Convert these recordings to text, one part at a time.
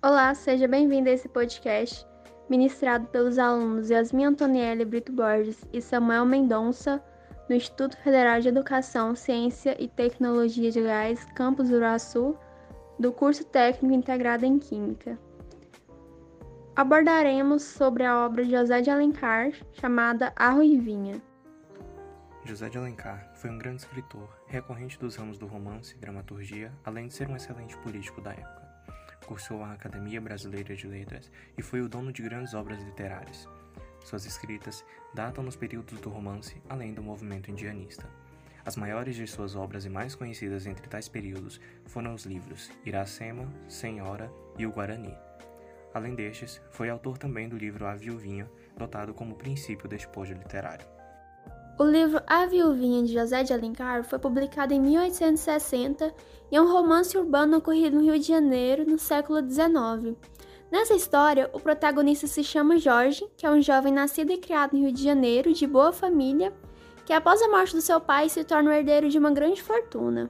Olá, seja bem-vindo a esse podcast ministrado pelos alunos Yasmin Antonielli Brito Borges e Samuel Mendonça, no Instituto Federal de Educação, Ciência e Tecnologia de Gás, Campus Uraçu, do curso técnico integrado em Química. Abordaremos sobre a obra de José de Alencar, chamada A Ruivinha. José de Alencar foi um grande escritor, recorrente dos ramos do romance e dramaturgia, além de ser um excelente político da época. Cursou a Academia Brasileira de Letras e foi o dono de grandes obras literárias. Suas escritas datam nos períodos do romance, além do movimento indianista. As maiores de suas obras e mais conhecidas entre tais períodos foram os livros Iracema, Senhora e o Guarani. Além destes, foi autor também do livro A Viuvinha, dotado como princípio despojo literário. O livro A Viuvinha de José de Alencar foi publicado em 1860 e é um romance urbano ocorrido no Rio de Janeiro no século XIX. Nessa história, o protagonista se chama Jorge, que é um jovem nascido e criado no Rio de Janeiro, de boa família, que após a morte do seu pai se torna o herdeiro de uma grande fortuna.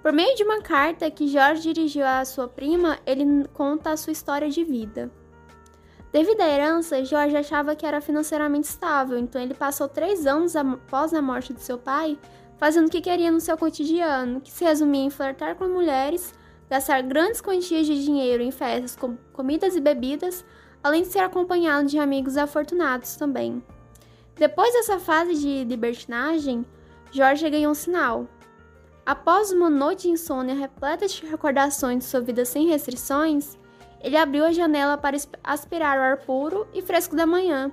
Por meio de uma carta que Jorge dirigiu à sua prima, ele conta a sua história de vida. Devido à herança, Jorge achava que era financeiramente estável, então ele passou três anos após a morte de seu pai fazendo o que queria no seu cotidiano, que se resumia em flertar com mulheres, gastar grandes quantias de dinheiro em festas com comidas e bebidas, além de ser acompanhado de amigos afortunados também. Depois dessa fase de libertinagem, Jorge ganhou um sinal. Após uma noite de insônia repleta de recordações de sua vida sem restrições, ele abriu a janela para aspirar o ar puro e fresco da manhã,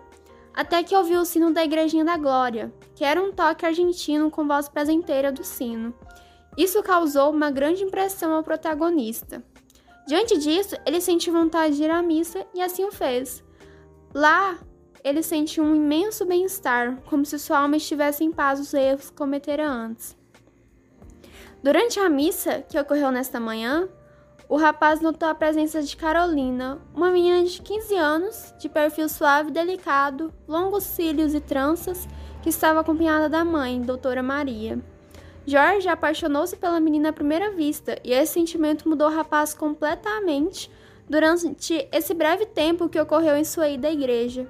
até que ouviu o sino da Igrejinha da Glória, que era um toque argentino com voz presenteira do sino. Isso causou uma grande impressão ao protagonista. Diante disso, ele sentiu vontade de ir à missa e assim o fez. Lá, ele sentiu um imenso bem-estar, como se sua alma estivesse em paz os erros que cometera antes. Durante a missa, que ocorreu nesta manhã, o rapaz notou a presença de Carolina, uma menina de 15 anos, de perfil suave e delicado, longos cílios e tranças, que estava acompanhada da mãe, doutora Maria. Jorge apaixonou-se pela menina à primeira vista e esse sentimento mudou o rapaz completamente durante esse breve tempo que ocorreu em sua ida à igreja.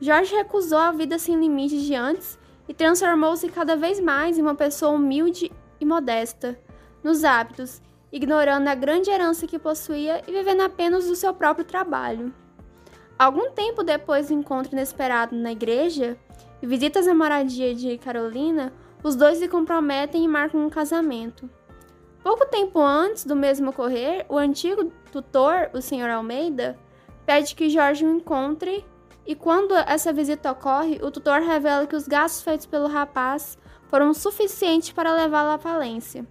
Jorge recusou a vida sem limites de antes e transformou-se cada vez mais em uma pessoa humilde e modesta nos hábitos ignorando a grande herança que possuía e vivendo apenas do seu próprio trabalho. Algum tempo depois do encontro inesperado na igreja e visitas à moradia de Carolina, os dois se comprometem e marcam um casamento. Pouco tempo antes do mesmo ocorrer, o antigo tutor, o Sr. Almeida, pede que Jorge o encontre e quando essa visita ocorre, o tutor revela que os gastos feitos pelo rapaz foram suficientes para levá-lo à falência.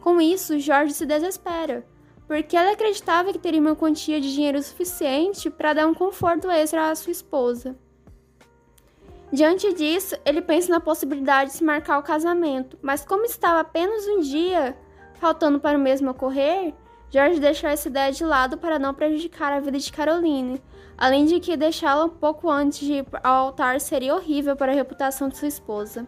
Com isso, Jorge se desespera, porque ela acreditava que teria uma quantia de dinheiro suficiente para dar um conforto extra à sua esposa. Diante disso, ele pensa na possibilidade de se marcar o casamento, mas como estava apenas um dia faltando para o mesmo ocorrer, Jorge deixou essa ideia de lado para não prejudicar a vida de Caroline, além de que deixá-la um pouco antes de ir ao altar seria horrível para a reputação de sua esposa.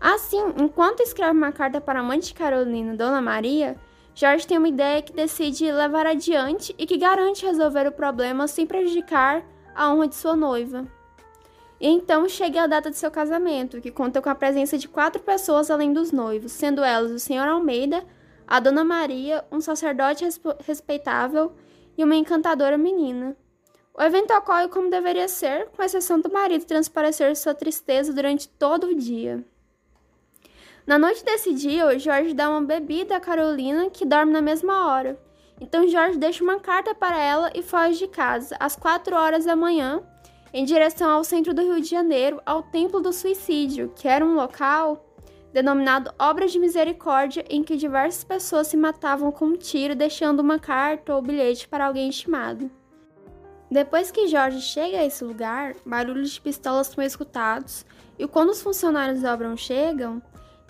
Assim, enquanto escreve uma carta para a mãe de Carolina, Dona Maria, Jorge tem uma ideia que decide levar adiante e que garante resolver o problema sem prejudicar a honra de sua noiva. E então chega a data de seu casamento, que conta com a presença de quatro pessoas além dos noivos, sendo elas o Senhor Almeida, a Dona Maria, um sacerdote respeitável e uma encantadora menina. O evento ocorre como deveria ser, com exceção do marido transparecer sua tristeza durante todo o dia. Na noite desse dia, o Jorge dá uma bebida a Carolina, que dorme na mesma hora. Então Jorge deixa uma carta para ela e foge de casa, às 4 horas da manhã, em direção ao centro do Rio de Janeiro, ao Templo do Suicídio, que era um local denominado Obra de Misericórdia, em que diversas pessoas se matavam com um tiro, deixando uma carta ou bilhete para alguém estimado. Depois que Jorge chega a esse lugar, barulhos de pistolas são escutados, e quando os funcionários da obra chegam,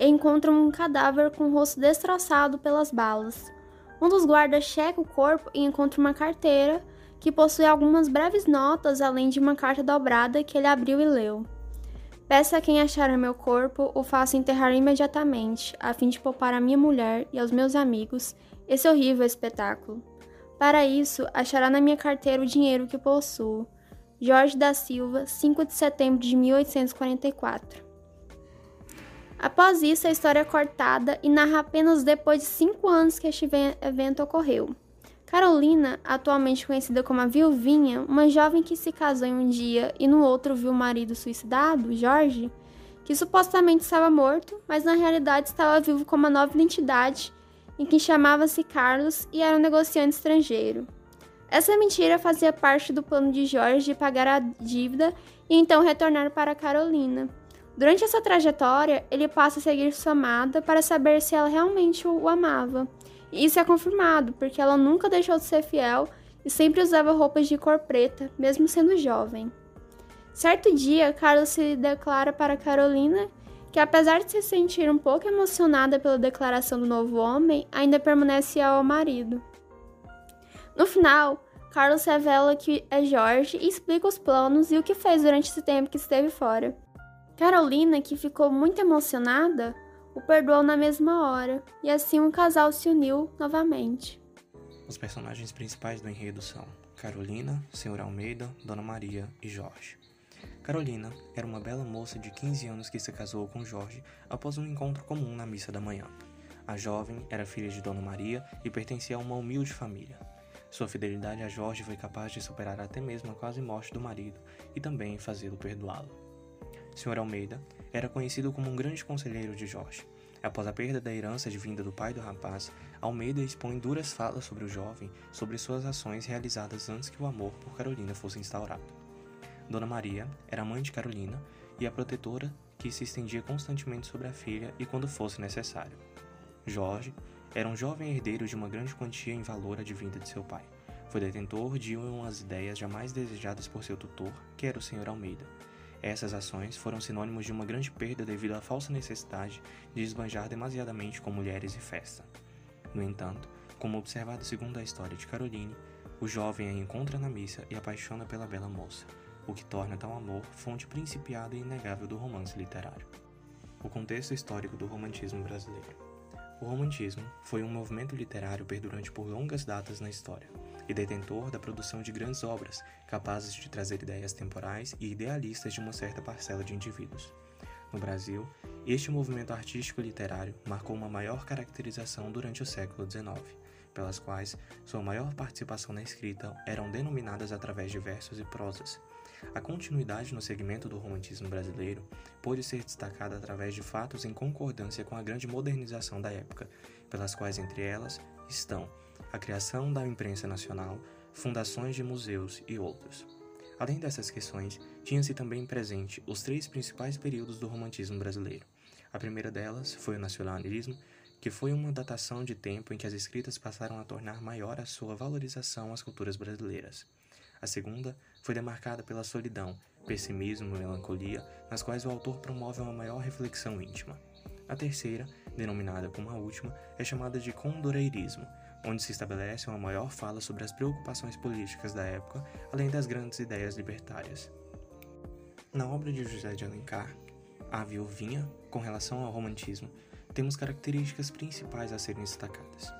encontram um cadáver com o rosto destroçado pelas balas. Um dos guardas checa o corpo e encontra uma carteira que possui algumas breves notas, além de uma carta dobrada que ele abriu e leu. Peça a quem achar meu corpo, o faça enterrar imediatamente, a fim de poupar a minha mulher e aos meus amigos esse horrível espetáculo. Para isso, achará na minha carteira o dinheiro que possuo. Jorge da Silva, 5 de setembro de 1844. Após isso, a história é cortada e narra apenas depois de cinco anos que este evento ocorreu. Carolina, atualmente conhecida como a Viuvinha, uma jovem que se casou em um dia e no outro viu o marido suicidado, Jorge, que supostamente estava morto, mas na realidade estava vivo como uma nova identidade, em que chamava-se Carlos e era um negociante estrangeiro. Essa mentira fazia parte do plano de Jorge de pagar a dívida e então retornar para Carolina. Durante essa trajetória, ele passa a seguir sua amada para saber se ela realmente o amava. E isso é confirmado, porque ela nunca deixou de ser fiel e sempre usava roupas de cor preta, mesmo sendo jovem. Certo dia, Carlos se declara para Carolina que, apesar de se sentir um pouco emocionada pela declaração do novo homem, ainda permanece ao marido. No final, Carlos revela que é Jorge e explica os planos e o que fez durante esse tempo que esteve fora. Carolina, que ficou muito emocionada, o perdoou na mesma hora, e assim o casal se uniu novamente. Os personagens principais do enredo são Carolina, Senhor Almeida, Dona Maria e Jorge. Carolina era uma bela moça de 15 anos que se casou com Jorge após um encontro comum na missa da manhã. A jovem era filha de Dona Maria e pertencia a uma humilde família. Sua fidelidade a Jorge foi capaz de superar até mesmo a quase morte do marido e também fazê-lo perdoá-lo. Sr. Almeida era conhecido como um grande conselheiro de Jorge. Após a perda da herança vinda do pai do rapaz, Almeida expõe duras falas sobre o jovem, sobre suas ações realizadas antes que o amor por Carolina fosse instaurado. Dona Maria era mãe de Carolina e a protetora que se estendia constantemente sobre a filha e quando fosse necessário. Jorge era um jovem herdeiro de uma grande quantia em valor advinda de seu pai. Foi detentor de umas ideias jamais desejadas por seu tutor, que era o Sr. Almeida, essas ações foram sinônimos de uma grande perda devido à falsa necessidade de esbanjar demasiadamente com mulheres e festa. No entanto, como observado segundo a história de Caroline, o jovem a encontra na missa e apaixona pela bela moça, o que torna tal amor fonte principiada e inegável do romance literário. O contexto histórico do romantismo brasileiro. O romantismo foi um movimento literário perdurante por longas datas na história e detentor da produção de grandes obras, capazes de trazer ideias temporais e idealistas de uma certa parcela de indivíduos. No Brasil, este movimento artístico literário marcou uma maior caracterização durante o século XIX, pelas quais sua maior participação na escrita eram denominadas através de versos e prosas. A continuidade no segmento do romantismo brasileiro pôde ser destacada através de fatos em concordância com a grande modernização da época, pelas quais entre elas estão a criação da imprensa nacional, fundações de museus e outros. Além dessas questões, tinha-se também presente os três principais períodos do romantismo brasileiro. A primeira delas foi o nacionalismo, que foi uma datação de tempo em que as escritas passaram a tornar maior a sua valorização às culturas brasileiras. A segunda foi demarcada pela solidão, pessimismo e melancolia, nas quais o autor promove uma maior reflexão íntima. A terceira, denominada como a última, é chamada de condoreirismo, onde se estabelece uma maior fala sobre as preocupações políticas da época, além das grandes ideias libertárias. Na obra de José de Alencar, A Viuvinha, com relação ao romantismo, temos características principais a serem destacadas.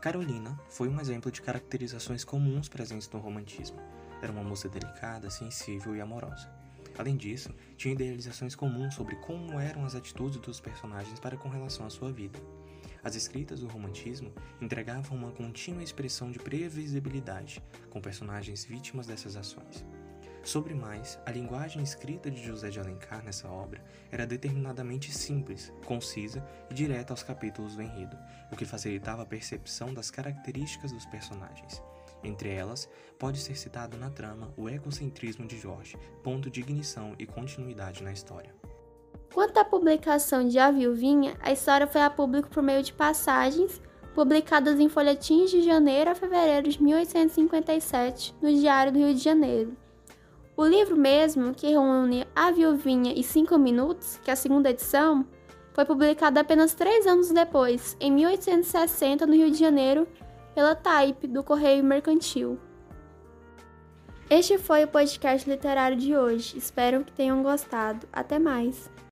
Carolina foi um exemplo de caracterizações comuns presentes no romantismo. Era uma moça delicada, sensível e amorosa. Além disso, tinha idealizações comuns sobre como eram as atitudes dos personagens para com relação à sua vida. As escritas do romantismo entregavam uma contínua expressão de previsibilidade, com personagens vítimas dessas ações. Sobre mais, a linguagem escrita de José de Alencar nessa obra era determinadamente simples, concisa e direta aos capítulos do enredo, o que facilitava a percepção das características dos personagens. Entre elas, pode ser citado na trama o egocentrismo de Jorge, ponto de ignição e continuidade na história. Quanto à publicação de A Viuvinha, a história foi a público por meio de passagens publicadas em folhetins de janeiro a fevereiro de 1857 no Diário do Rio de Janeiro. O livro mesmo, que reúne A Viuvinha e Cinco Minutos, que é a segunda edição, foi publicado apenas três anos depois, em 1860, no Rio de Janeiro, pela Type, do Correio Mercantil. Este foi o podcast literário de hoje. Espero que tenham gostado. Até mais!